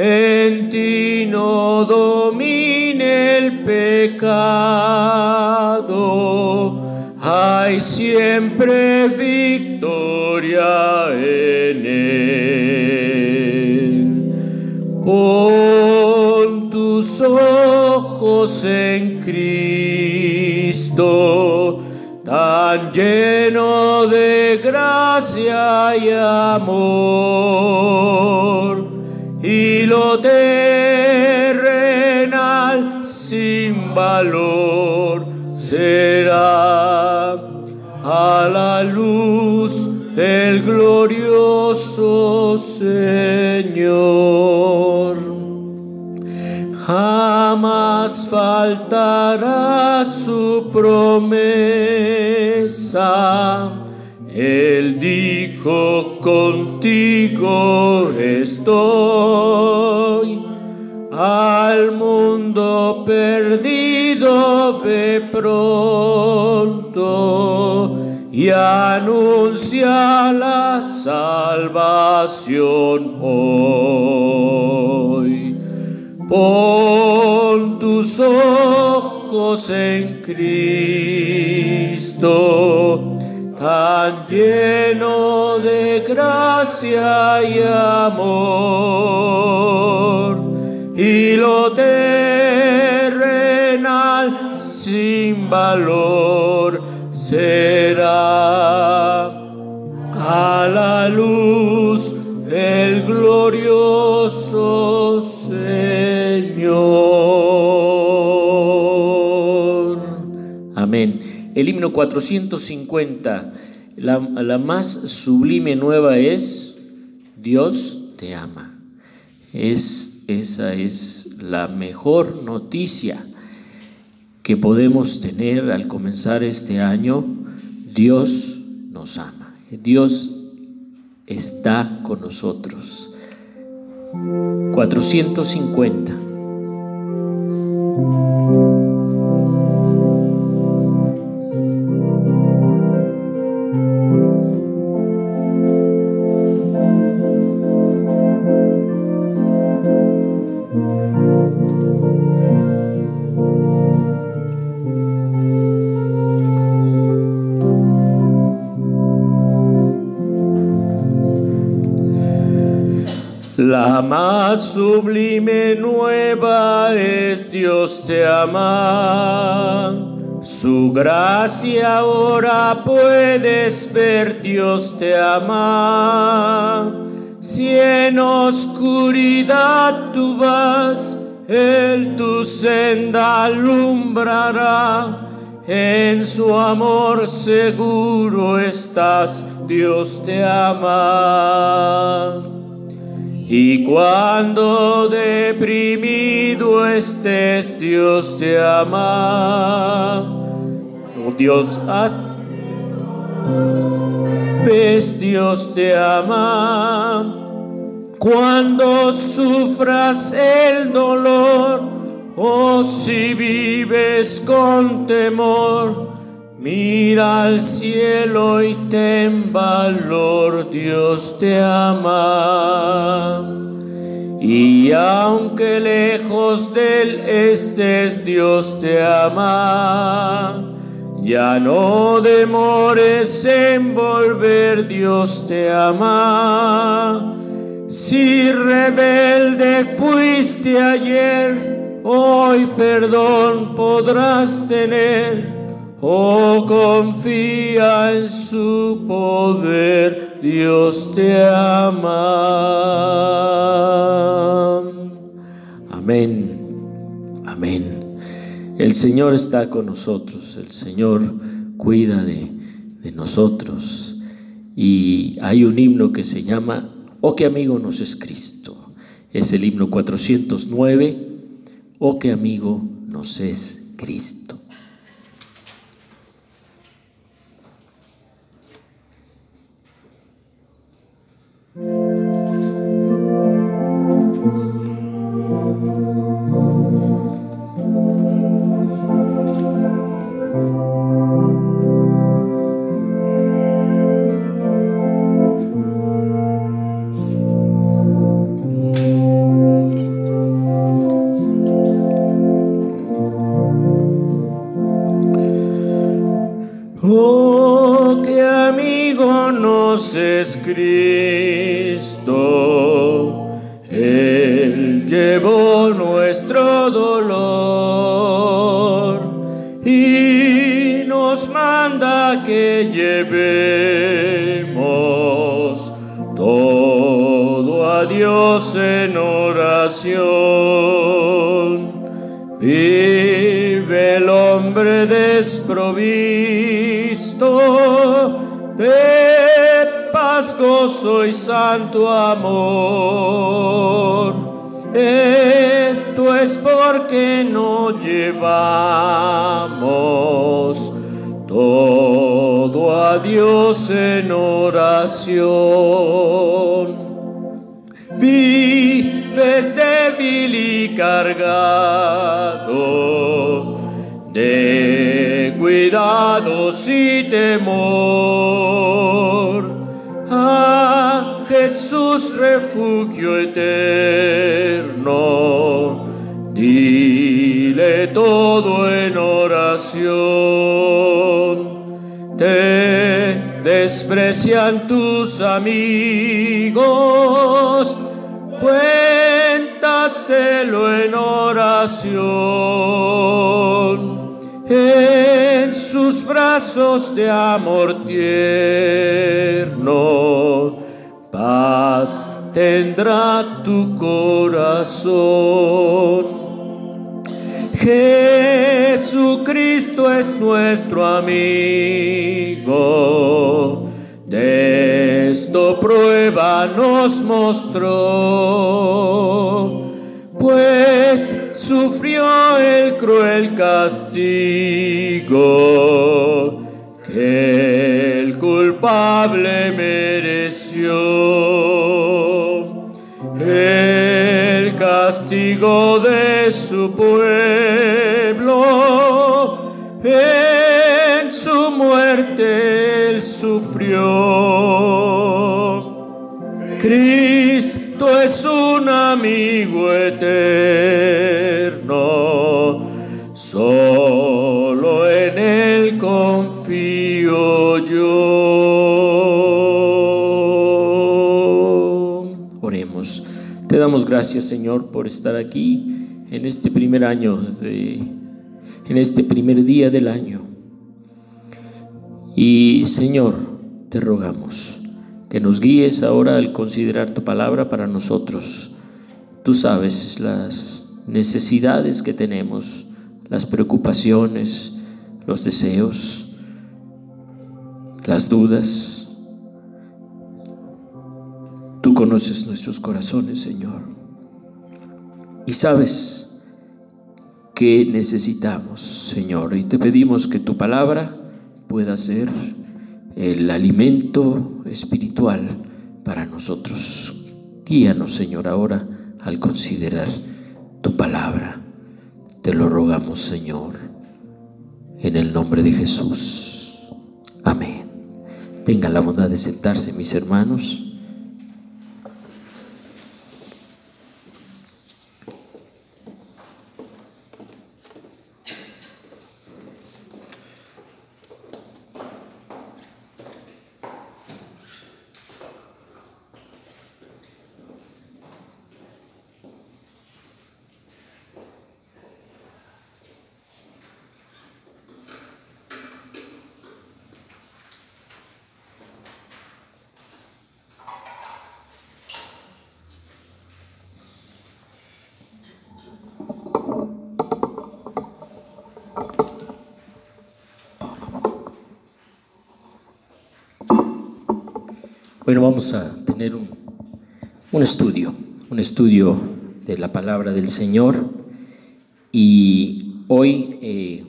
En ti no domine el pecado, hay siempre victoria en él. Pon tus ojos en Cristo, tan lleno de gracia y amor, lo terrenal sin valor será a la luz del glorioso Señor. Jamás faltará su promesa. Contigo estoy. Al mundo perdido ve pronto y anuncia la salvación hoy. Pon tus ojos en Cristo, tan lleno gracia y amor, y lo terrenal sin valor será a la luz del glorioso Señor. Amén. El himno 450, la, la más sublime nueva es Dios te ama. Es, esa es la mejor noticia que podemos tener al comenzar este año. Dios nos ama. Dios está con nosotros. 450. Sublime nueva es Dios te ama. Su gracia ahora puedes ver, Dios te ama. Si en oscuridad tú vas, Él tu senda alumbrará. En su amor seguro estás, Dios te ama. Y cuando deprimido estés, Dios te ama. Oh Dios, haz. Ves, Dios te ama. Cuando sufras el dolor, o si vives con temor, Mira al cielo y ten valor, Dios te ama. y aunque lejos del estés, Dios te ama. Ya no demores en volver, Dios te ama. Si rebelde fuiste ayer, hoy perdón podrás tener. Oh, confía en su poder, Dios te ama. Amén, amén. El Señor está con nosotros, el Señor cuida de, nosotros. Y hay un himno que se llama Oh, qué amigo nos es Cristo. Es el himno 409. Oh, qué amigo nos es Cristo. Oh, qué amigo nos escribe. Cristo, Él llevó nuestro dolor y nos manda que llevemos todo a Dios en oración. Vive el hombre desprovisto soy santo amor. Esto es porque no llevamos todo a Dios en oración. Vives débil y cargado de cuidados y temor Jesús refugio eterno, dile todo en oración. Te desprecian tus amigos, cuéntaselo en oración. En sus brazos de amor tierno tendrá tu corazón. Jesucristo es nuestro amigo, de esto prueba nos mostró, pues sufrió el cruel castigo que el culpable El castigo de su pueblo, en su muerte él sufrió. Cristo es un amigo eterno, solo en él confío yo. Te damos gracias, Señor, por estar aquí en este primer año, de, en este primer día del año. Y, Señor, te rogamos que nos guíes ahora al considerar tu palabra para nosotros. Tú sabes las necesidades que tenemos, las preocupaciones, los deseos, las dudas. Tú conoces nuestros corazones, Señor. Y sabes que necesitamos, Señor. Y te pedimos que tu palabra pueda ser el alimento espiritual para nosotros. Guíanos, Señor, ahora al considerar tu palabra. Te lo rogamos, Señor, en el nombre de Jesús. Amén. Tengan la bondad de sentarse, mis hermanos. Bueno, vamos a tener un, un estudio, un estudio de la palabra del Señor. Y hoy eh,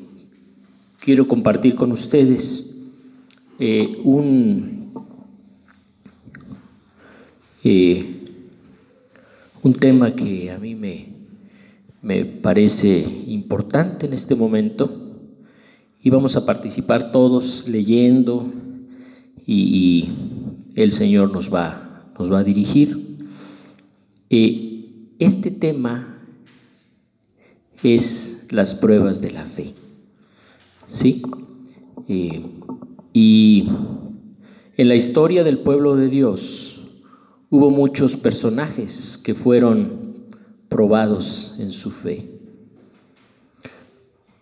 quiero compartir con ustedes eh, un, eh, un tema que a mí me, me parece importante en este momento. Y vamos a participar todos leyendo y el Señor nos va, nos va a dirigir. Eh, este tema es las pruebas de la fe. ¿Sí? Eh, y en la historia del pueblo de Dios hubo muchos personajes que fueron probados en su fe.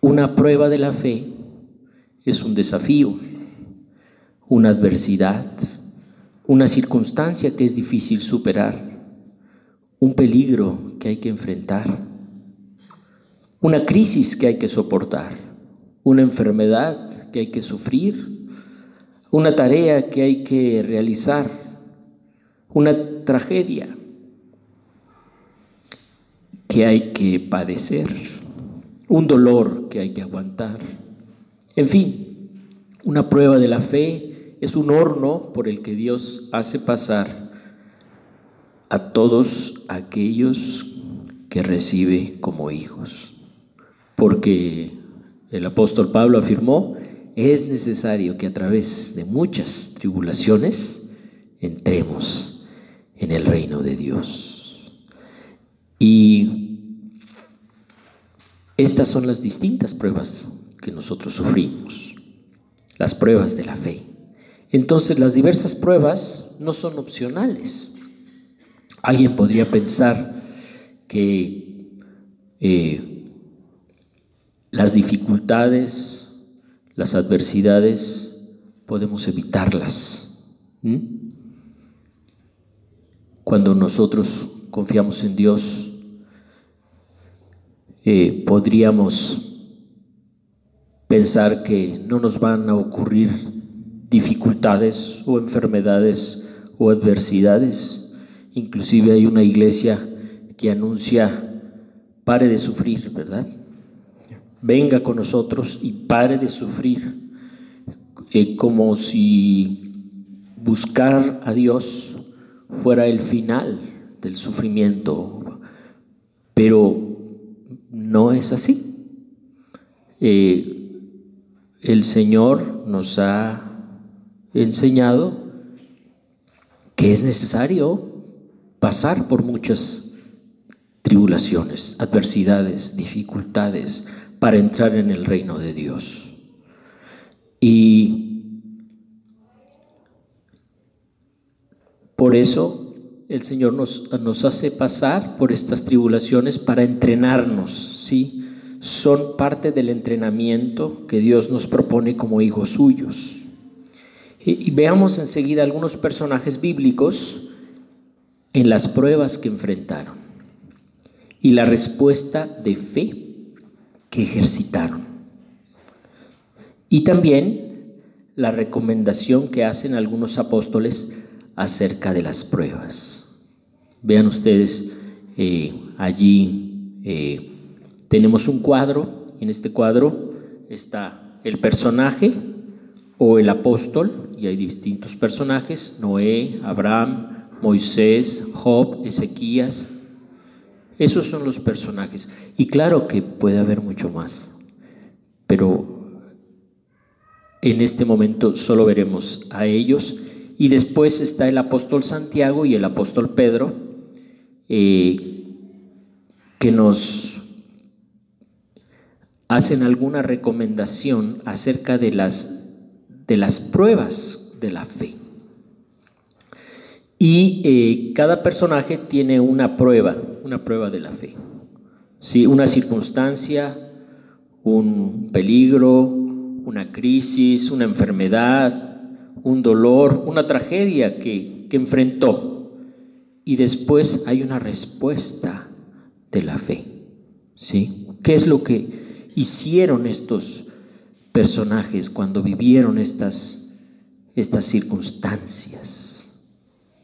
Una prueba de la fe es un desafío, una adversidad, una circunstancia que es difícil superar, un peligro que hay que enfrentar, una crisis que hay que soportar, una enfermedad que hay que sufrir, una tarea que hay que realizar, una tragedia que hay que padecer, un dolor que hay que aguantar, en fin, una prueba de la fe es un horno por el que Dios hace pasar a todos aquellos que recibe como hijos. Porque el apóstol Pablo afirmó, es necesario que a través de muchas tribulaciones entremos en el reino de Dios. Y estas son las distintas pruebas que nosotros sufrimos, las pruebas de la fe. Entonces las diversas pruebas no son opcionales. Alguien podría pensar que eh, las dificultades, las adversidades, podemos evitarlas. Cuando nosotros confiamos en Dios, eh, podríamos pensar que no nos van a ocurrir dificultades o enfermedades o adversidades. Inclusive hay una iglesia que anuncia, pare de sufrir, ¿verdad? Venga con nosotros y pare de sufrir, eh, como si buscar a Dios fuera el final del sufrimiento, pero no es así. Eh, el Señor nos ha enseñado que es necesario pasar por muchas tribulaciones, adversidades, dificultades para entrar en el reino de Dios. Y por eso el Señor nos, nos hace pasar por estas tribulaciones para entrenarnos, ¿sí? Son parte del entrenamiento que Dios nos propone como hijos suyos. Y, veamos enseguida algunos personajes bíblicos en las pruebas que enfrentaron y la respuesta de fe que ejercitaron. Y también la recomendación que hacen algunos apóstoles acerca de las pruebas. Vean ustedes, eh, allí eh, tenemos un cuadro, en este cuadro está el personaje o el apóstol, y hay distintos personajes, Noé, Abraham, Moisés, Job, Ezequías. Esos son los personajes. Y claro que puede haber mucho más, pero en este momento solo veremos a ellos. Y después está el apóstol Santiago y el apóstol Pedro, eh, que nos hacen alguna recomendación acerca de las de las pruebas de la fe. Y eh, cada personaje tiene una prueba, una prueba de la fe. ¿Sí? Una circunstancia, un peligro, una crisis, una enfermedad, un dolor, una tragedia que, que enfrentó. Y después hay una respuesta de la fe. ¿Sí? ¿Qué es lo que hicieron estos personajes cuando vivieron estas, estas circunstancias.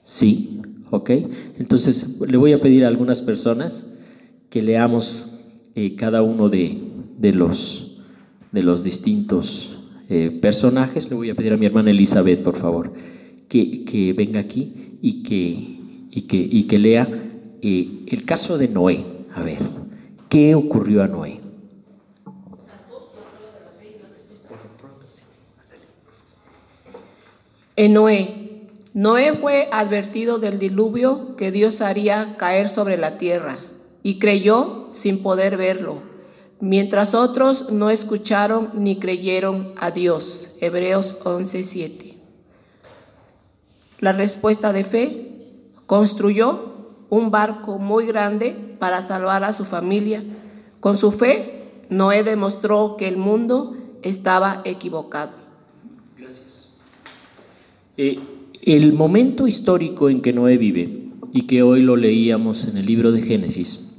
Sí, ok. Entonces le voy a pedir a algunas personas que leamos eh, cada uno de, los, de los distintos eh, personajes. Le voy a pedir a mi hermana Elizabeth, por favor, que, venga aquí y que, y que, y que lea eh, el caso de Noé. A ver, ¿qué ocurrió a Noé? En Noé. Noé fue advertido del diluvio que Dios haría caer sobre la tierra y creyó sin poder verlo, mientras otros no escucharon ni creyeron a Dios. Hebreos 11:7. La respuesta de fe construyó un barco muy grande para salvar a su familia. Con su fe, Noé demostró que el mundo estaba equivocado. Eh, el momento histórico en que Noé vive, y que hoy lo leíamos en el libro de Génesis,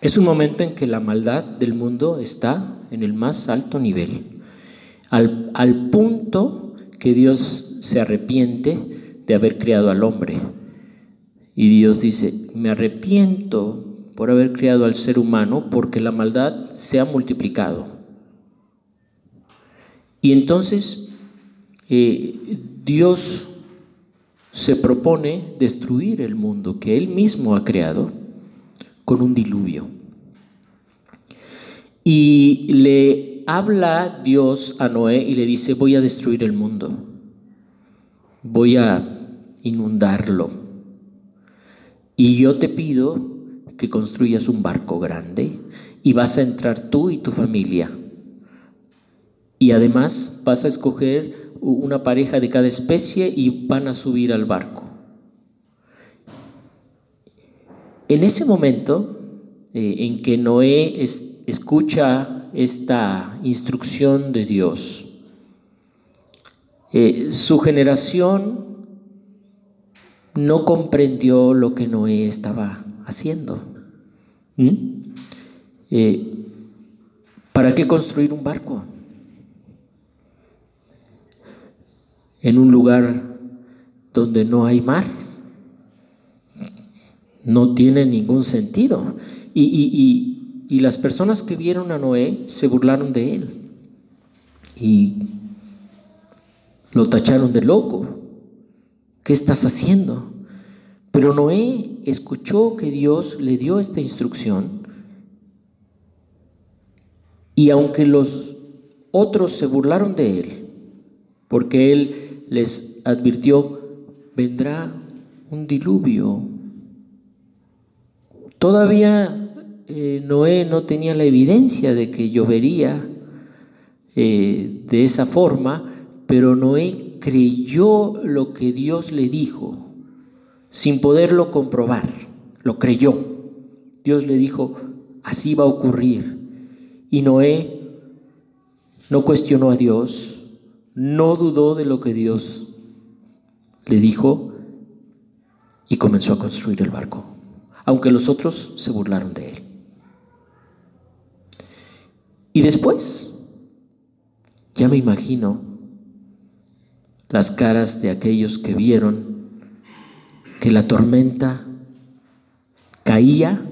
es un momento en que la maldad del mundo está en el más alto nivel, al, al punto que Dios se arrepiente de haber creado al hombre. Y Dios dice, me arrepiento por haber creado al ser humano porque la maldad se ha multiplicado. Y entonces eh, Dios se propone destruir el mundo que Él mismo ha creado con un diluvio. Y le habla Dios a Noé y le dice, voy a destruir el mundo, voy a inundarlo. Y yo te pido que construyas un barco grande y vas a entrar tú y tu familia. Y además vas a escoger una pareja de cada especie y van a subir al barco. En ese momento eh, en que Noé escucha esta instrucción de Dios, eh, su generación no comprendió lo que Noé estaba haciendo. ¿Mm? Eh, ¿Para qué construir un barco? En un lugar donde no hay mar. No tiene ningún sentido. Y, las personas que vieron a Noé se burlaron de él y lo tacharon de loco. ¿Qué estás haciendo? Pero Noé escuchó que Dios le dio esta instrucción y aunque los otros se burlaron de él, porque él les advirtió, vendrá un diluvio. Todavía eh, Noé no tenía la evidencia de que llovería eh, de esa forma, pero Noé creyó lo que Dios le dijo, sin poderlo comprobar, lo creyó. Dios le dijo, así va a ocurrir. Y Noé no cuestionó a Dios, no dudó de lo que Dios le dijo y comenzó a construir el barco, aunque los otros se burlaron de él. Y después, ya me imagino las caras de aquellos que vieron que la tormenta caía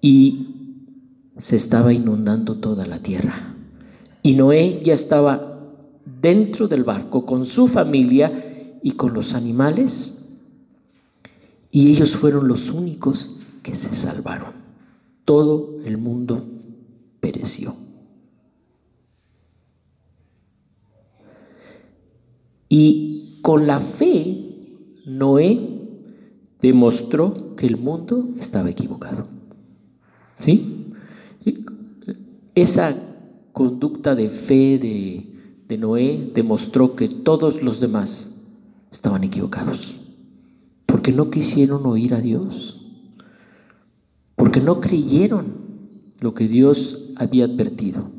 y se estaba inundando toda la tierra. Y Noé ya estaba dentro del barco con su familia y con los animales. Y ellos fueron los únicos que se salvaron. Todo el mundo pereció. Y con la fe, Noé demostró que el mundo estaba equivocado. ¿Sí? Esa conducta de fe, de de Noé demostró que todos los demás estaban equivocados, porque no quisieron oír a Dios, porque no creyeron lo que Dios había advertido.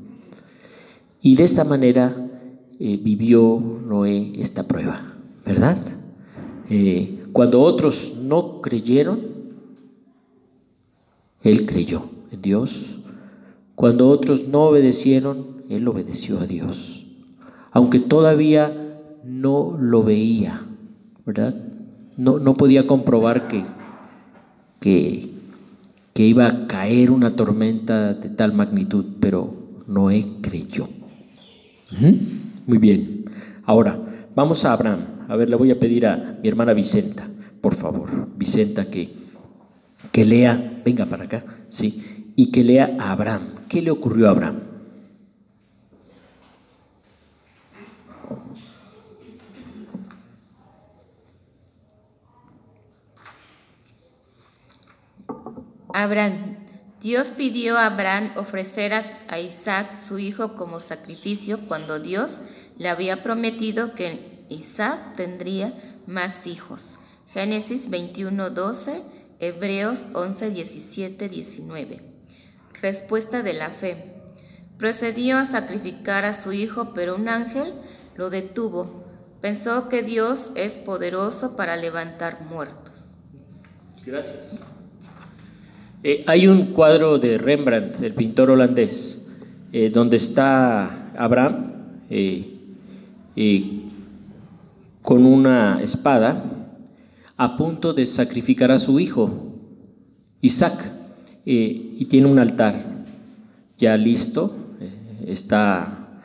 Y de esta manera eh, vivió Noé esta prueba, ¿verdad? Eh, cuando otros no creyeron, él creyó en Dios. Cuando otros no obedecieron, él obedeció a Dios aunque todavía no lo veía, ¿verdad? no, no podía comprobar que, que, que iba a caer una tormenta de tal magnitud, pero Noé creyó. Muy bien. Ahora, vamos a Abraham. A ver, le voy a pedir a mi hermana Vicenta, por favor, Vicenta, que, que lea, venga para acá, sí, y que lea a Abraham. ¿Qué le ocurrió a Abraham? Abraham, Dios pidió a Abraham ofrecer a Isaac su hijo como sacrificio cuando Dios le había prometido que Isaac tendría más hijos. Génesis 21, 12, Hebreos 11, 17, 19. Respuesta de la fe. Procedió a sacrificar a su hijo, pero un ángel lo detuvo. Pensó que Dios es poderoso para levantar muertos. Gracias. Eh, hay un cuadro de Rembrandt, el pintor holandés, eh, donde está Abraham eh, con una espada a punto de sacrificar a su hijo, Isaac, y tiene un altar ya listo, está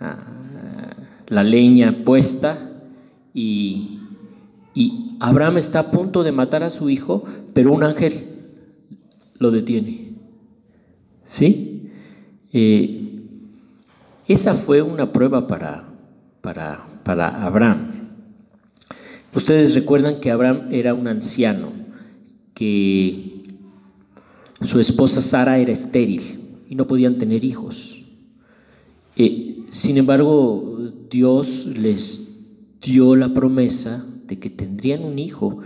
ah, la leña puesta y, y Abraham está a punto de matar a su hijo, pero un ángel lo detiene. ¿Sí? Eh, esa fue una prueba para, para, para Abraham. Ustedes recuerdan que Abraham era un anciano, que su esposa Sara era estéril y no podían tener hijos. Eh, sin embargo, Dios les dio la promesa de que tendrían un hijo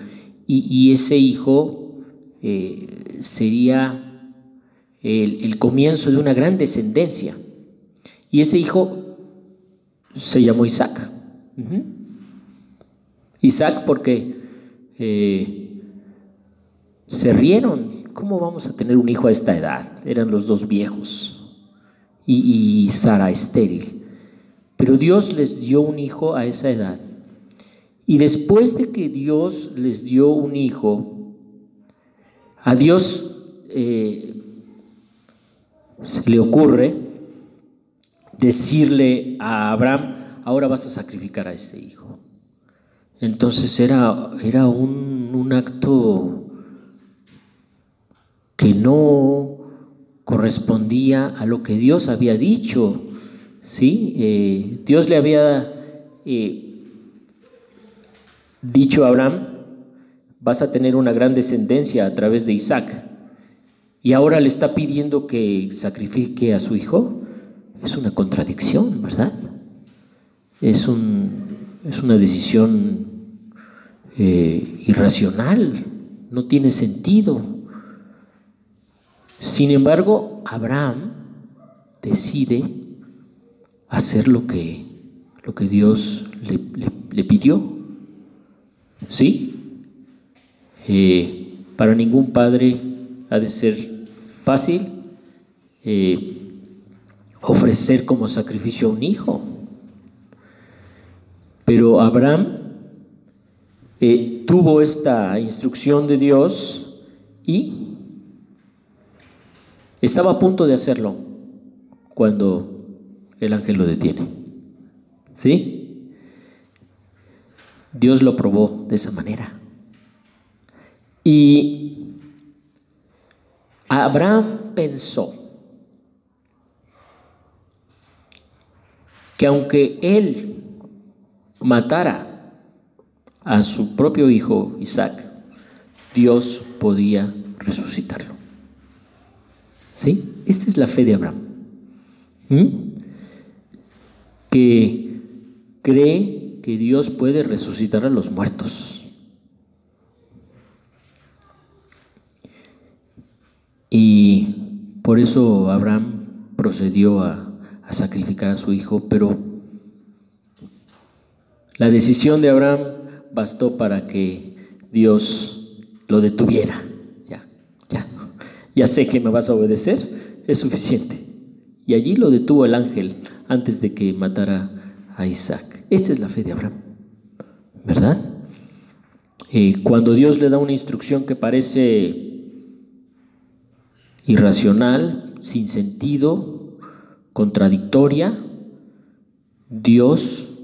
y, ese hijo eh, sería el, comienzo de una gran descendencia. Y ese hijo se llamó Isaac. Isaac porque eh, se rieron. ¿Cómo vamos a tener un hijo a esta edad? Eran los dos viejos y, y Sara estéril. Pero Dios les dio un hijo a esa edad. Y después de que Dios les dio un hijo, a Dios eh, se le ocurre decirle a Abraham, ahora vas a sacrificar a este hijo. Entonces era, era un, un acto que no correspondía a lo que Dios había dicho. ¿sí? Eh, Dios le había eh, dicho a Abraham, vas a tener una gran descendencia a través de Isaac. Y ahora le está pidiendo que sacrifique a su hijo. Es una contradicción, ¿verdad? Es, un, es una decisión eh, irracional, no tiene sentido. Sin embargo, Abraham decide hacer lo que, lo que Dios le, le pidió. ¿Sí? Eh, para ningún padre ha de ser fácil eh, ofrecer como sacrificio a un hijo. Pero Abraham eh, tuvo esta instrucción de Dios y estaba a punto de hacerlo cuando el ángel lo detiene. ¿Sí? Dios lo probó de esa manera. Y Abraham pensó que aunque él matara a su propio hijo Isaac, Dios podía resucitarlo. ¿Sí? Esta es la fe de Abraham. Que cree que Dios puede resucitar a los muertos. Y por eso Abraham procedió a, sacrificar a su hijo, pero la decisión de Abraham bastó para que Dios lo detuviera. Ya, ya, ya sé que me vas a obedecer, es suficiente. Y allí lo detuvo el ángel antes de que matara a Isaac. Esta es la fe de Abraham, ¿verdad? Eh, cuando Dios le da una instrucción que parece irracional, sin sentido, contradictoria, Dios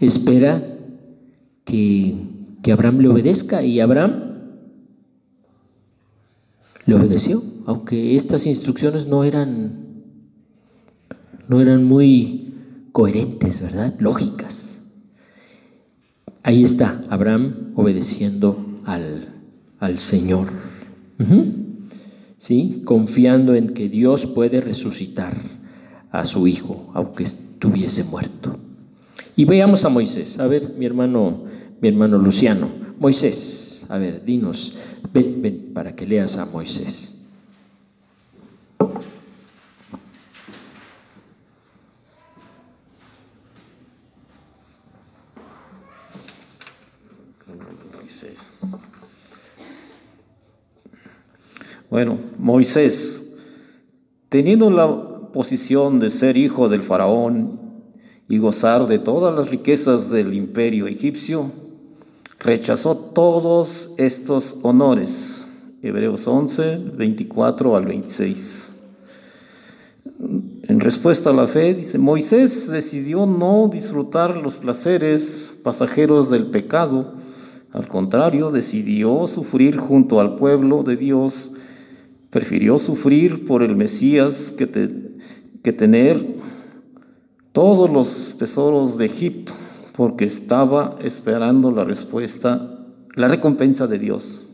espera que, que Abraham le obedezca y Abraham le obedeció, aunque estas instrucciones no eran, no eran muy coherentes, ¿verdad? Lógicas. Ahí está, Abraham obedeciendo al, al Señor. ¿Sí? Confiando en que Dios puede resucitar a su hijo, aunque estuviese muerto. Y veamos a Moisés. A ver, mi hermano, mi hermano Luciano. Moisés, a ver, dinos, Ven, ven, para que leas a Moisés. Bueno, Moisés, teniendo la posición de ser hijo del faraón y gozar de todas las riquezas del imperio egipcio, rechazó todos estos honores. Hebreos 11, 24 al 26. En respuesta a la fe, dice, Moisés decidió no disfrutar los placeres pasajeros del pecado, al contrario, decidió sufrir junto al pueblo de Dios, prefirió sufrir por el Mesías que, que tener todos los tesoros de Egipto porque estaba esperando la respuesta, la recompensa de Dios.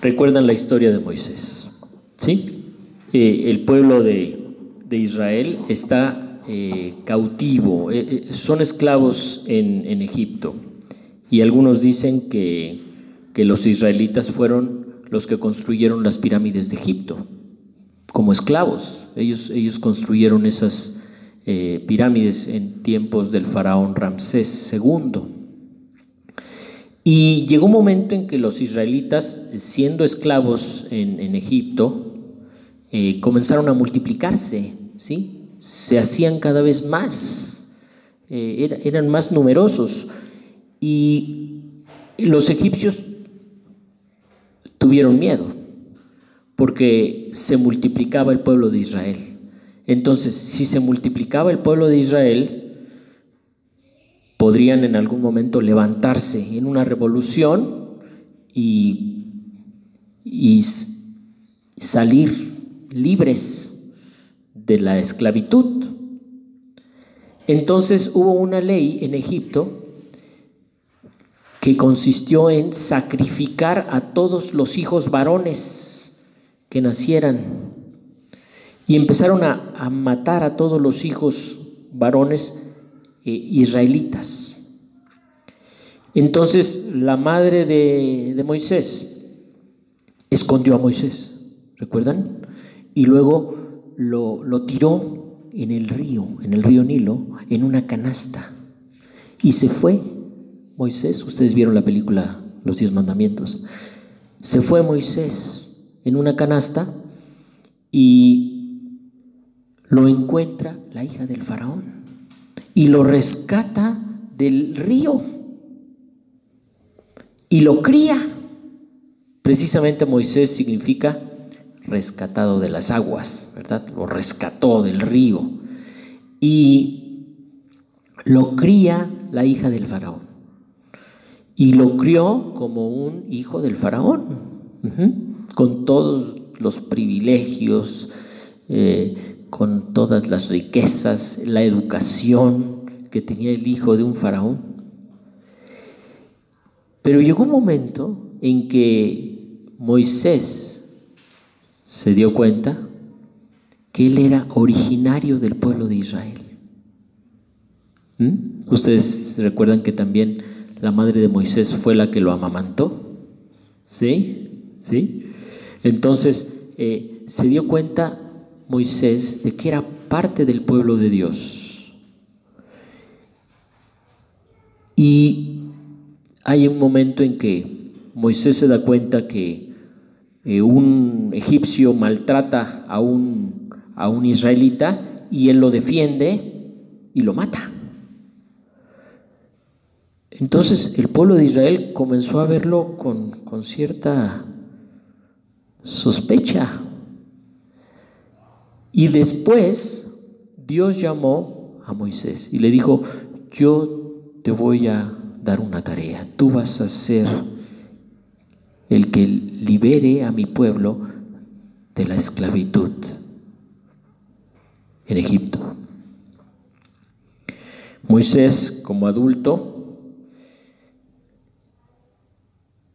Recuerdan la historia de Moisés, ¿sí? Eh, el pueblo de, Israel está eh, cautivo, eh, son esclavos en, en, Egipto. Y algunos dicen que, que los israelitas fueron los que construyeron las pirámides de Egipto como esclavos. Ellos, ellos construyeron esas eh, pirámides en tiempos del faraón Ramsés II. Y llegó un momento en que los israelitas, siendo esclavos en, Egipto, eh, comenzaron a multiplicarse, ¿sí? Se hacían cada vez más, eh, eran más numerosos. Y los egipcios tuvieron miedo porque se multiplicaba el pueblo de Israel. Entonces, si se multiplicaba el pueblo de Israel, podrían en algún momento levantarse en una revolución y, y salir libres de la esclavitud. Entonces hubo una ley en Egipto que consistió en sacrificar a todos los hijos varones que nacieran. Y empezaron a, matar a todos los hijos varones eh, israelitas. Entonces la madre de, Moisés escondió a Moisés, ¿recuerdan? Y luego lo, lo tiró en el río, en el río Nilo, en una canasta. Y se fue Moisés, ustedes vieron la película Los Diez Mandamientos, se fue Moisés en una canasta y lo encuentra la hija del faraón y lo rescata del río y lo cría. Precisamente Moisés significa rescatado de las aguas, ¿verdad? Lo rescató del río y lo cría la hija del faraón y lo crió como un hijo del faraón con todos los privilegios, eh, con todas las riquezas, la educación que tenía el hijo de un faraón. Pero llegó un momento en que Moisés se dio cuenta que él era originario del pueblo de Israel. ¿Mm? Ustedes recuerdan que también la madre de Moisés fue la que lo amamantó. ¿Sí? ¿Sí? Entonces eh, se dio cuenta Moisés de que era parte del pueblo de Dios. Y hay un momento en que Moisés se da cuenta que eh, un egipcio maltrata a un, a un israelita y él lo defiende y lo mata. Entonces el pueblo de Israel comenzó a verlo con, con cierta sospecha. Y después Dios llamó a Moisés y le dijo, yo te voy a dar una tarea, tú vas a ser el que libere a mi pueblo de la esclavitud en Egipto. Moisés, como adulto,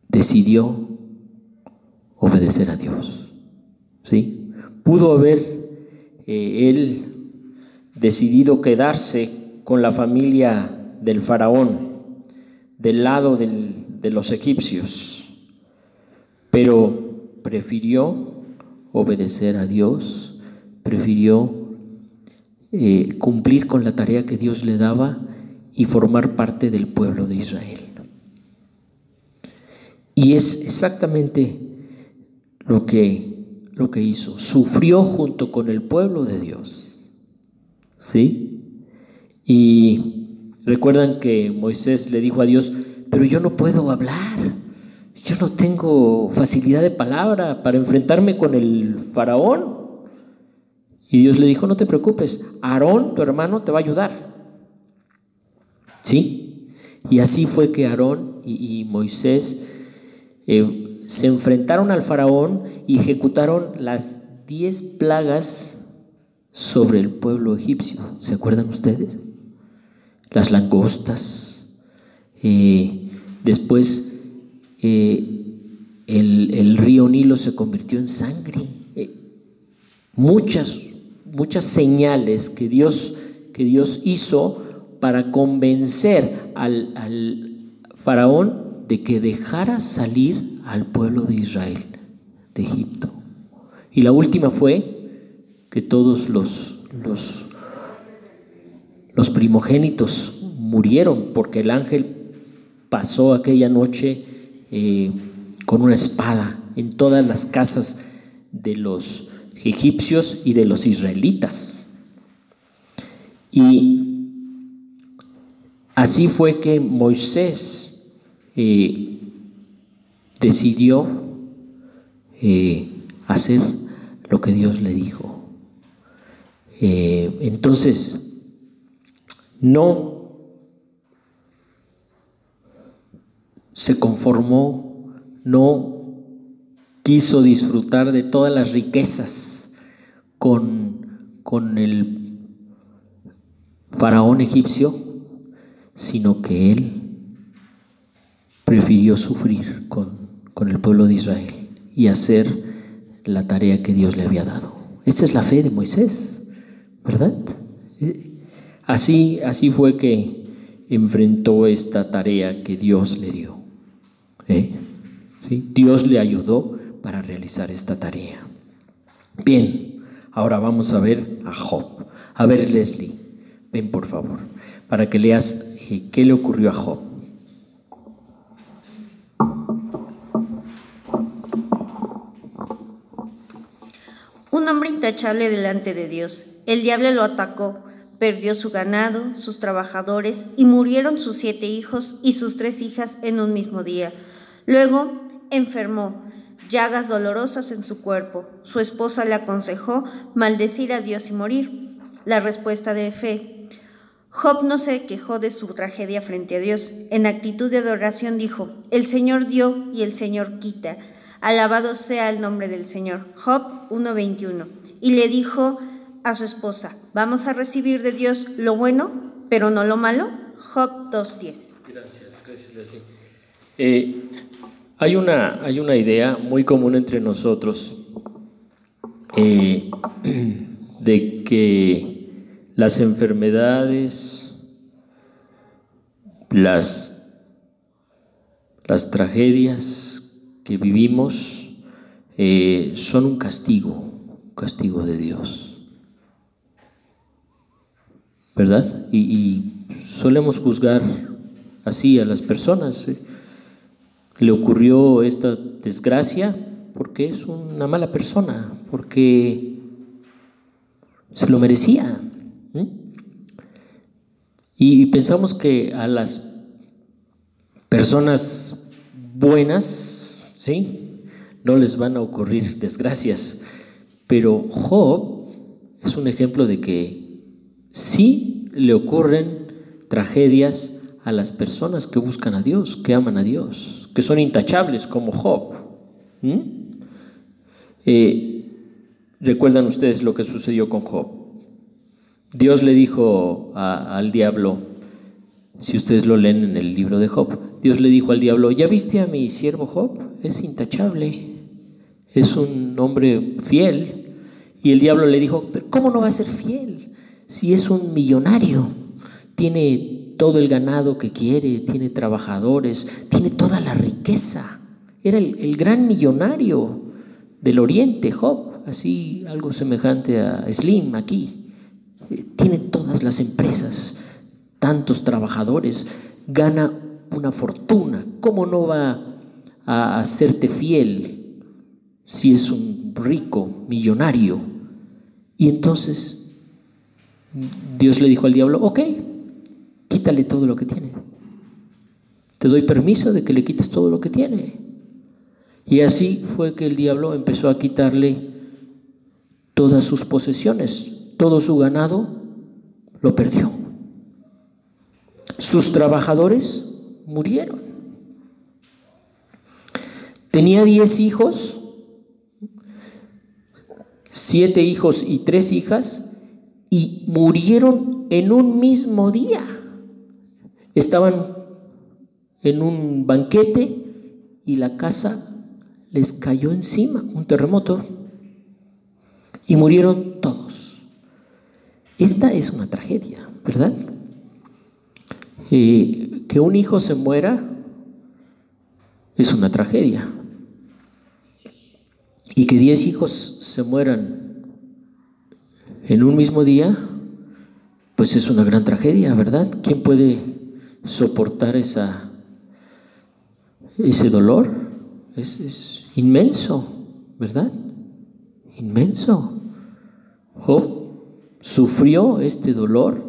decidió obedecer a Dios. ¿Sí? Pudo haber eh, él decidido quedarse con la familia del faraón del lado de los egipcios, pero prefirió obedecer a Dios, prefirió eh, cumplir con la tarea que Dios le daba y formar parte del pueblo de Israel. Y es exactamente lo que, lo que hizo. Sufrió junto con el pueblo de Dios. ¿Sí? Y recuerdan que Moisés le dijo a Dios, pero yo no puedo hablar. Yo no tengo facilidad de palabra para enfrentarme con el faraón. Y Dios le dijo, no te preocupes, Aarón, tu hermano, te va a ayudar. ¿Sí? Y así fue que Aarón y, Moisés eh, se enfrentaron al faraón y ejecutaron las diez plagas sobre el pueblo egipcio. ¿Se acuerdan ustedes? Las langostas. Eh, después eh, el, río Nilo se convirtió en sangre. muchas muchas señales que Dios, que Dios hizo para convencer al, al faraón de que dejara salir al pueblo de Israel de Egipto. Y la última fue que todos los, los, los primogénitos murieron porque el ángel pasó aquella noche eh, con una espada en todas las casas de los egipcios y de los israelitas. Y así fue que Moisés eh, decidió eh, hacer lo que Dios le dijo. Entonces, no se conformó, no quiso disfrutar de todas las riquezas con, con el faraón egipcio, sino que él prefirió sufrir con, con el pueblo de Israel y hacer la tarea que Dios le había dado. Esta es la fe de Moisés, ¿verdad? Eh, así, así fue que enfrentó esta tarea que Dios le dio. ¿Eh? Dios le ayudó para realizar esta tarea. Bien, ahora vamos a ver a Job. A ver, Leslie, ven por favor, para que leas eh, qué le ocurrió a Job. Un hombre intachable delante de Dios. El diablo lo atacó, perdió su ganado, sus trabajadores, y murieron sus siete hijos y sus tres hijas en un mismo día. Luego enfermó llagas dolorosas en su cuerpo. Su esposa le aconsejó maldecir a Dios y morir. La respuesta de fe. Job no se quejó de su tragedia frente a Dios. En actitud de adoración dijo, el Señor dio y el Señor quita. Alabado sea el nombre del Señor. Job 1.21. Y le dijo a su esposa, vamos a recibir de Dios lo bueno, pero no lo malo. Job 2.10. Gracias, gracias Leslie. Eh, hay una, hay una idea muy común entre nosotros eh, de que las enfermedades, las, las tragedias que vivimos eh, son un castigo, un castigo de Dios. ¿Verdad? Y, solemos juzgar así a las personas. ¿eh? Le ocurrió esta desgracia porque es una mala persona, porque Se lo merecía. Y pensamos que a las personas buenas, ¿sí? No les van a ocurrir desgracias. Pero Job es un ejemplo de que sí le ocurren tragedias a las personas que buscan a Dios, que aman a Dios, que son intachables como Job. Eh, Recuerdan ustedes lo que sucedió con Job. Dios le dijo al diablo, si ustedes lo leen en el libro de Job, Dios le dijo al diablo, ¿ya viste a mi siervo Job? Es intachable, es un hombre fiel. Y el diablo le dijo, ¿pero cómo no va a ser fiel? Si es un millonario, tiene todo el ganado que quiere, tiene trabajadores, tiene toda la riqueza. Era el, gran millonario del oriente, Job, así algo semejante a Slim aquí. Eh, tiene todas las empresas, tantos trabajadores, gana una fortuna. ¿Cómo no va a hacerte fiel si es un rico, millonario? Y entonces Dios le dijo al diablo, ok, quítale todo lo que tiene. Te doy permiso de que le quites todo lo que tiene. Y así fue que el diablo empezó a quitarle todas sus posesiones, todo su ganado, lo perdió. Sus trabajadores murieron. Tenía diez hijos, siete hijos y tres hijas, y murieron en un mismo día. Estaban en un banquete y la casa les cayó encima, un terremoto, y murieron todos. Esta es una tragedia, ¿verdad? Que un hijo se muera es una tragedia. Y que diez hijos se mueran en un mismo día, pues es una gran tragedia, ¿verdad? ¿Quién puede soportar esa, ese dolor? Es, inmenso, ¿verdad? Inmenso. Job sufrió este dolor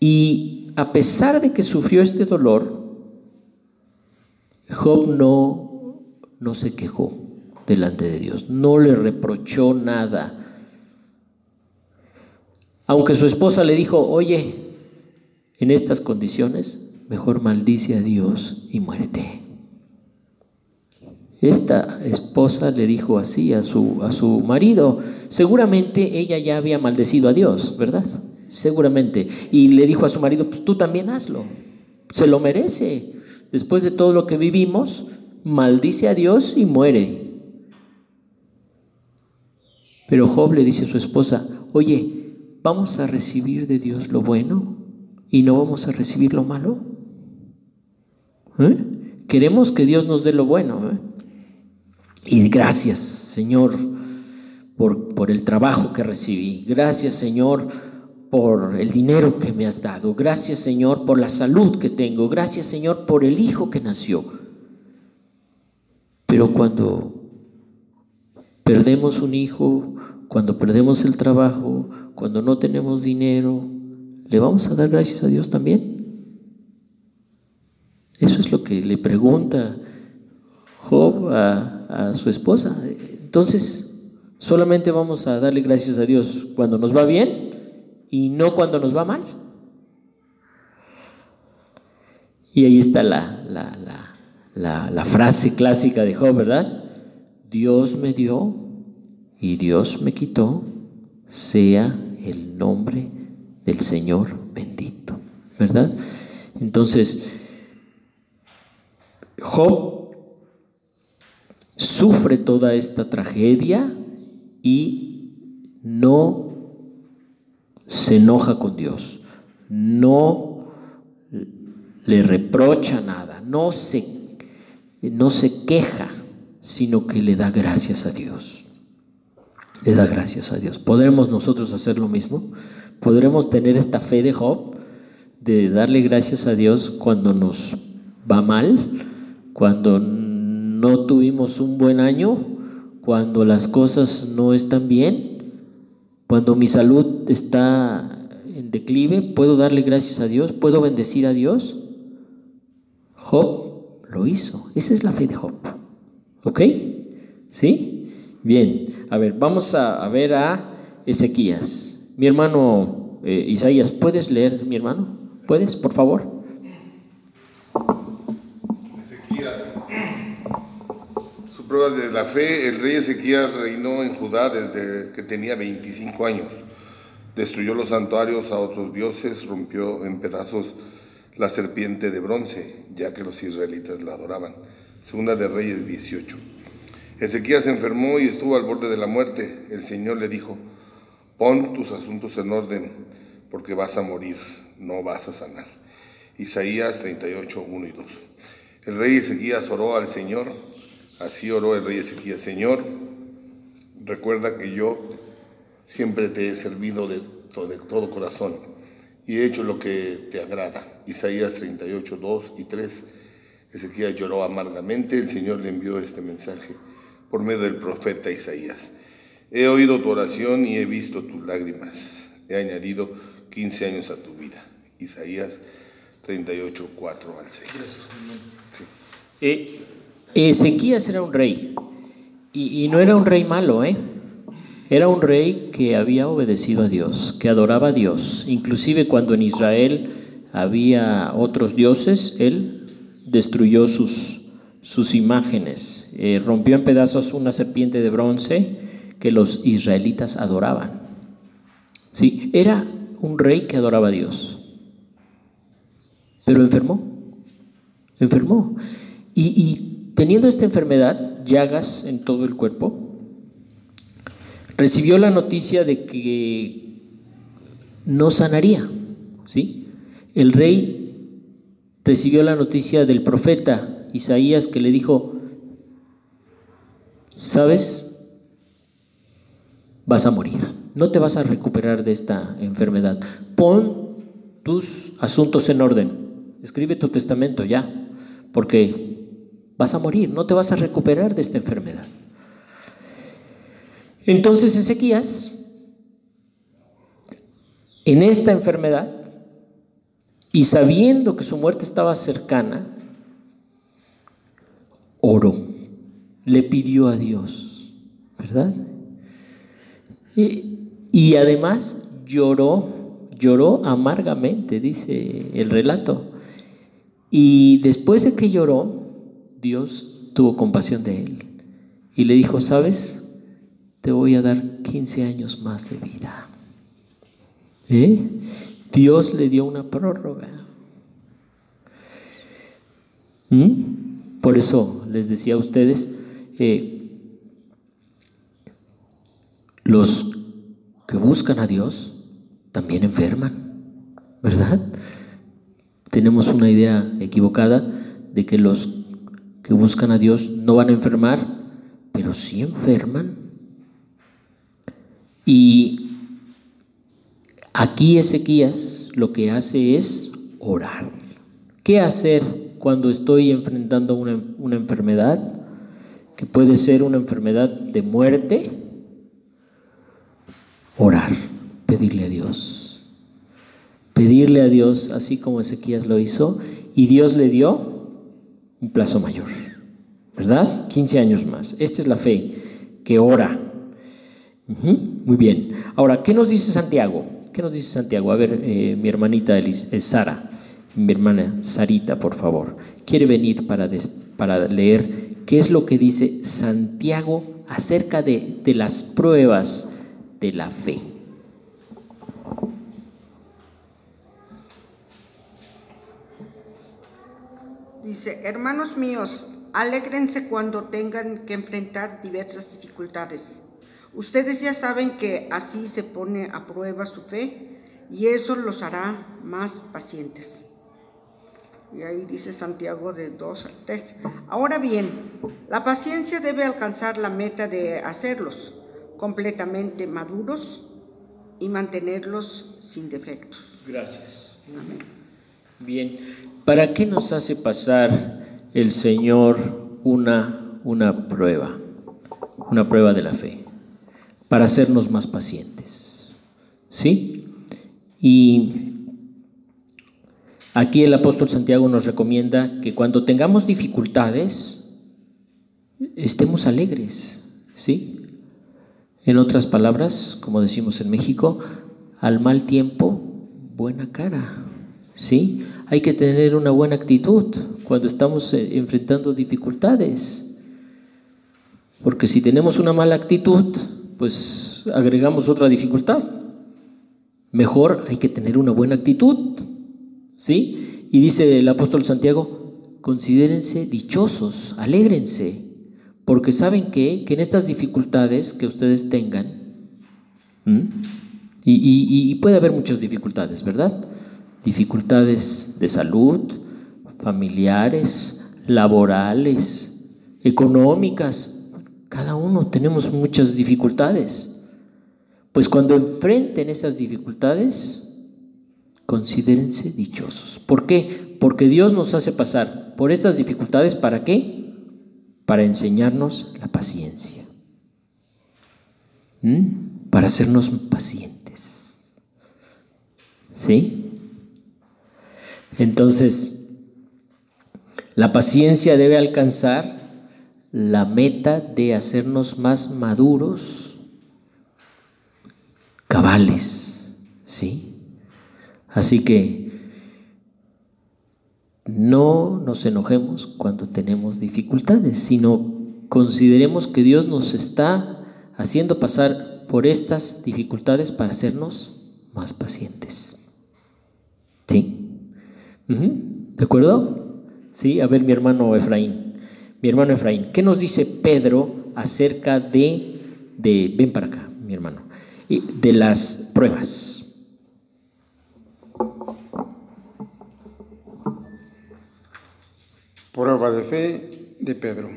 y a pesar de que sufrió este dolor, Job no, no se quejó delante de Dios, no le reprochó nada. Aunque su esposa le dijo, oye, en estas condiciones, mejor maldice a Dios y muérete. Esta esposa le dijo así a su, a su marido. Seguramente ella ya había maldecido a Dios, ¿verdad? Seguramente. Y le dijo a su marido, pues tú también hazlo. Se lo merece. Después de todo lo que vivimos, maldice a Dios y muere. Pero Job le dice a su esposa, oye, ¿vamos a recibir de Dios lo bueno y no vamos a recibir lo malo? ¿Eh? Queremos que Dios nos dé lo bueno. ¿eh? Y gracias, Señor, por, por el trabajo que recibí. Gracias, Señor, por el dinero que me has dado. Gracias, Señor, por la salud que tengo. Gracias, Señor, por el hijo que nació. Pero cuando perdemos un hijo, cuando perdemos el trabajo, cuando no tenemos dinero, ¿le vamos a dar gracias a Dios también? Eso es lo que le pregunta Job a, su esposa. Entonces, solamente vamos a darle gracias a Dios cuando nos va bien y no cuando nos va mal. Y ahí está la, la, la, frase clásica de Job, ¿verdad? Dios me dio y Dios me quitó, sea el nombre del Señor bendito, ¿verdad? Entonces, Job sufre toda esta tragedia y no se enoja con Dios, no le reprocha nada, no se, no se queja, sino que le da gracias a Dios. Le da gracias a Dios. ¿Podremos nosotros hacer lo mismo? ¿Podremos tener esta fe de Job de darle gracias a Dios cuando nos va mal, cuando no tuvimos un buen año, cuando las cosas no están bien, Cuando mi salud está en declive, ¿puedo darle gracias a Dios? ¿Puedo bendecir a Dios? Job lo hizo. Esa es la fe de Job. ¿Ok? ¿Sí? Bien. A ver, vamos a, ver a Ezequías. Mi hermano eh, Isaías, ¿puedes leer, mi hermano? ¿Puedes, por favor? prueba de la fe, el rey Ezequías reinó en Judá desde que tenía 25 años. Destruyó los santuarios a otros dioses, rompió en pedazos la serpiente de bronce, ya que los israelitas la adoraban. Segunda de Reyes 18. Ezequías se enfermó y estuvo al borde de la muerte. El Señor le dijo, pon tus asuntos en orden, porque vas a morir, no vas a sanar. Isaías 38, 1 y 2. El rey Ezequías oró al Señor Así oró el rey Ezequías, Señor, recuerda que yo siempre te he servido de, todo corazón y he hecho lo que te agrada. Isaías 38, 2 y 3. Ezequías lloró amargamente, el Señor le envió este mensaje por medio del profeta Isaías. He oído tu oración y he visto tus lágrimas. He añadido 15 años a tu vida. Isaías 38, 4 al 6. Sí. Ezequías era un rey y, no era un rey malo, ¿eh? Era un rey que había obedecido a Dios, que adoraba a Dios. Inclusive cuando en Israel había otros dioses, él destruyó sus, sus imágenes, eh, rompió en pedazos una serpiente de bronce que los israelitas adoraban. Sí, era un rey que adoraba a Dios, pero enfermó, enfermó. Y, y Teniendo esta enfermedad, llagas en todo el cuerpo, recibió la noticia de que no sanaría. ¿sí? El rey recibió la noticia del profeta Isaías que le dijo, ¿sabes? Vas a morir, no te vas a recuperar de esta enfermedad. Pon tus asuntos en orden, escribe tu testamento ya, porque Vas a morir, no te vas a recuperar de esta enfermedad. Entonces Ezequías, en esta enfermedad, y sabiendo que su muerte estaba cercana, oró, le pidió a Dios, ¿verdad? Y, además lloró, lloró amargamente, dice el relato. Y después de que lloró, Dios tuvo compasión de él y le dijo, ¿sabes? Te voy a dar 15 años más de vida. ¿Eh? Dios le dio una prórroga. ¿Mm? Por eso les decía a ustedes, eh, los que buscan a Dios también enferman, ¿verdad? Tenemos una idea equivocada de que los que buscan a Dios no van a enfermar, pero sí enferman. Y aquí Ezequías lo que hace es orar. ¿Qué hacer cuando estoy enfrentando una, una enfermedad? Que puede ser una enfermedad de muerte. Orar, pedirle a Dios. Pedirle a Dios así como Ezequías lo hizo y Dios le dio un plazo mayor, ¿verdad? 15 años más. Esta es la fe que ora. Muy bien. Ahora, ¿qué nos dice Santiago? ¿Qué nos dice Santiago? A ver, eh, mi hermanita eh, Sara, mi hermana Sarita, por favor, quiere venir para, para leer qué es lo que dice Santiago acerca de, de las pruebas de la fe. Dice, hermanos míos, alégrense cuando tengan que enfrentar diversas dificultades. Ustedes ya saben que así se pone a prueba su fe y eso los hará más pacientes. Y ahí dice Santiago de 2 al 3. Ahora bien, la paciencia debe alcanzar la meta de hacerlos completamente maduros y mantenerlos sin defectos. Gracias. Bien, ¿Para qué nos hace pasar el Señor una, una prueba? Una prueba de la fe. Para hacernos más pacientes. ¿Sí? Y aquí el apóstol Santiago nos recomienda que cuando tengamos dificultades, estemos alegres, ¿sí? En otras palabras, como decimos en México, al mal tiempo, buena cara, ¿sí? Hay que tener una buena actitud cuando estamos eh, enfrentando dificultades, porque si tenemos una mala actitud, pues agregamos otra dificultad. Mejor hay que tener una buena actitud, ¿sí? Y dice el apóstol Santiago, considérense dichosos, alégrense, porque saben que, que en estas dificultades que ustedes tengan, y, y puede haber muchas dificultades, ¿verdad? Dificultades de salud, familiares, laborales, económicas, cada uno tenemos muchas dificultades. Pues cuando enfrenten esas dificultades, considérense dichosos. ¿Por qué? Porque Dios nos hace pasar por estas dificultades, ¿para qué? Para enseñarnos la paciencia. Para hacernos pacientes. ¿Sí? Entonces, la paciencia debe alcanzar la meta de hacernos más maduros cabales, ¿sí? Así que no nos enojemos cuando tenemos dificultades, sino consideremos que Dios nos está haciendo pasar por estas dificultades para hacernos más pacientes. ¿Sí? ¿De acuerdo? Sí, a ver mi hermano Efraín. Mi hermano Efraín, ¿qué nos dice Pedro acerca de, de ven para acá, mi hermano? de las pruebas. Prueba de fe de Pedro.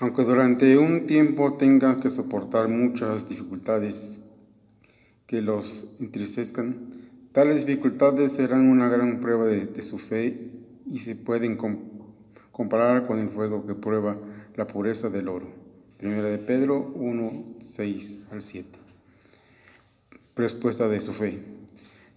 Aunque durante un tiempo tenga que soportar muchas dificultades que los entristezcan, tales dificultades serán una gran prueba de, su fe y se pueden comparar con el fuego que prueba la pureza del oro. Primera de Pedro 1, 6 al 7 respuesta de su fe.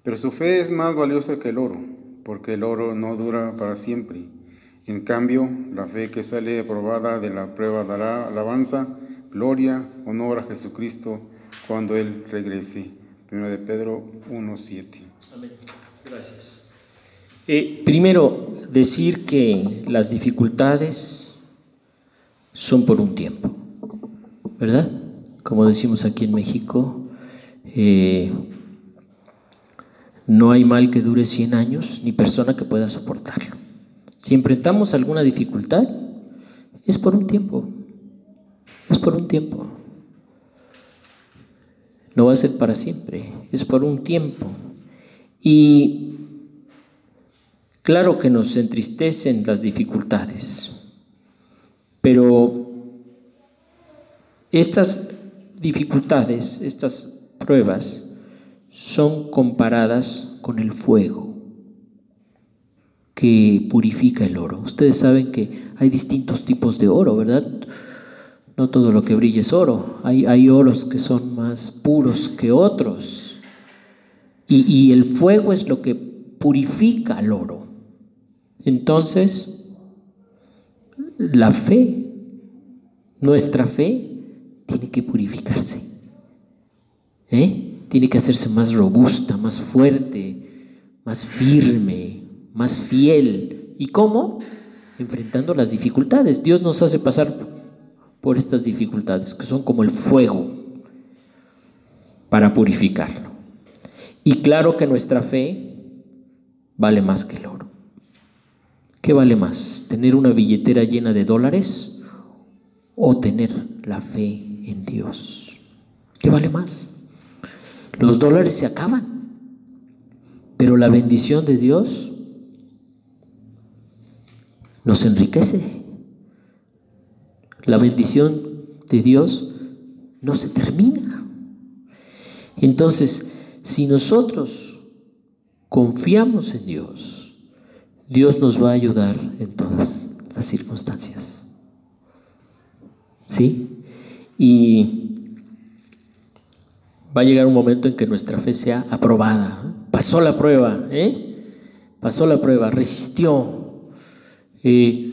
Pero su fe es más valiosa que el oro, porque el oro no dura para siempre. En cambio, la fe que sale aprobada de la prueba dará alabanza, gloria, honor a Jesucristo cuando Él regrese. Primero de Pedro 1.7. Amén. Gracias. Eh, primero, decir que las dificultades son por un tiempo, ¿verdad? Como decimos aquí en México, eh, no hay mal que dure 100 años ni persona que pueda soportarlo. Si enfrentamos alguna dificultad, es por un tiempo. Es por un tiempo. No va a ser para siempre, es por un tiempo. Y claro que nos entristecen las dificultades, pero estas dificultades, estas pruebas son comparadas con el fuego que purifica el oro. Ustedes saben que hay distintos tipos de oro, ¿verdad? No todo lo que brilla es oro. Hay, hay oros que son más puros que otros. Y, y el fuego es lo que purifica el oro. Entonces, la fe, nuestra fe, tiene que purificarse. ¿Eh? Tiene que hacerse más robusta, más fuerte, más firme, más fiel. ¿Y cómo? Enfrentando las dificultades. Dios nos hace pasar por estas dificultades, que son como el fuego, para purificarlo. Y claro que nuestra fe vale más que el oro. ¿Qué vale más? ¿Tener una billetera llena de dólares o tener la fe en Dios? ¿Qué vale más? Los dólares se acaban, pero la bendición de Dios nos enriquece. La bendición de Dios no se termina. Entonces, si nosotros confiamos en Dios, Dios nos va a ayudar en todas las circunstancias. ¿Sí? Y va a llegar un momento en que nuestra fe sea aprobada. Pasó la prueba, ¿eh? Pasó la prueba, resistió. Eh,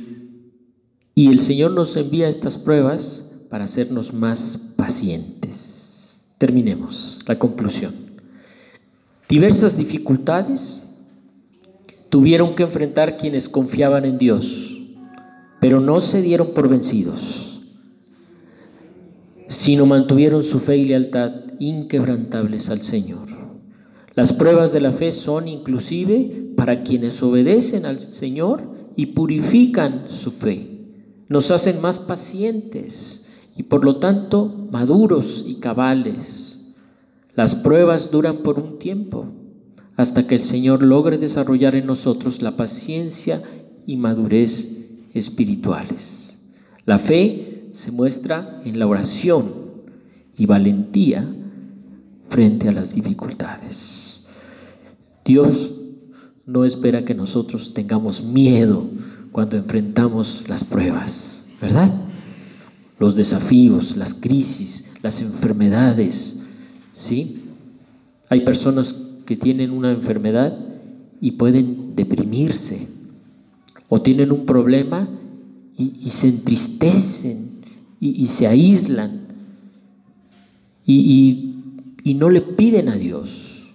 y el Señor nos envía estas pruebas para hacernos más pacientes. Terminemos la conclusión. Diversas dificultades tuvieron que enfrentar quienes confiaban en Dios, pero no se dieron por vencidos, sino mantuvieron su fe y lealtad inquebrantables al Señor. Las pruebas de la fe son inclusive para quienes obedecen al Señor y purifican su fe. Nos hacen más pacientes y por lo tanto maduros y cabales. Las pruebas duran por un tiempo hasta que el Señor logre desarrollar en nosotros la paciencia y madurez espirituales. La fe se muestra en la oración y valentía frente a las dificultades. Dios no espera que nosotros tengamos miedo cuando enfrentamos las pruebas, ¿verdad? Los desafíos, las crisis, las enfermedades, ¿sí? Hay personas que tienen una enfermedad y pueden deprimirse o tienen un problema y, se entristecen y, se aíslan y, y no le piden a Dios.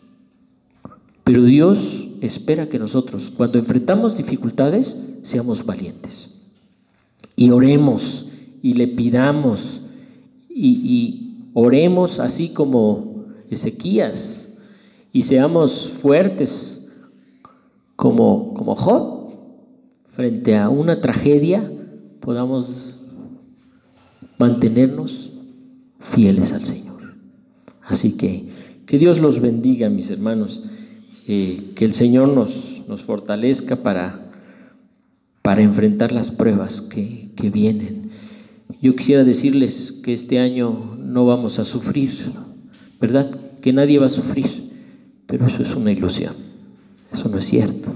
Pero Dios espera que nosotros, cuando enfrentamos dificultades, seamos valientes. Y oremos y le pidamos y, y oremos así como Ezequías y seamos fuertes como, como Job frente a una tragedia, podamos mantenernos fieles al Señor. Así que que Dios los bendiga, mis hermanos, eh, que el Señor nos, nos fortalezca para, para enfrentar las pruebas que, que vienen. Yo quisiera decirles que este año no vamos a sufrir, ¿verdad? Que nadie va a sufrir, pero eso es una ilusión, eso no es cierto.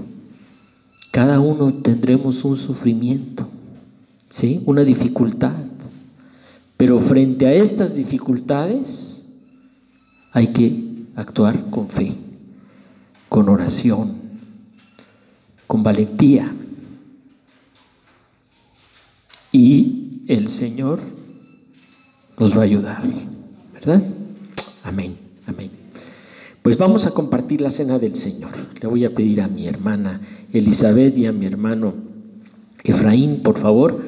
Cada uno tendremos un sufrimiento, ¿sí? Una dificultad. Pero frente a estas dificultades, hay que actuar con fe, con oración, con valentía. Y el Señor nos va a ayudar, ¿verdad? Amén, amén. Pues vamos a compartir la cena del Señor. Le voy a pedir a mi hermana Elizabeth y a mi hermano Efraín, por favor,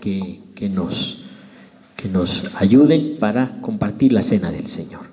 que, que nos, que nos ayuden para compartir la cena del Señor.